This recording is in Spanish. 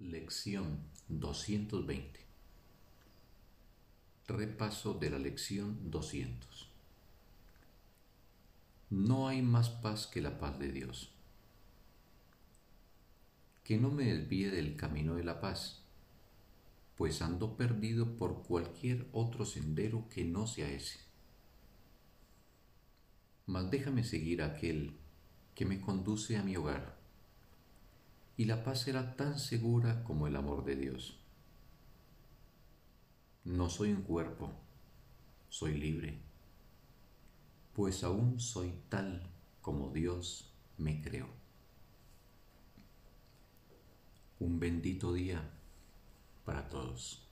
Lección 220 Repaso de la lección 200 No hay más paz que la paz de Dios. Que no me desvíe del camino de la paz, pues ando perdido por cualquier otro sendero que no sea ese. Mas déjame seguir aquel que me conduce a mi hogar y la paz será tan segura como el amor de Dios. No soy un cuerpo, soy libre, pues aún soy tal como Dios me creó. Un bendito día para todos.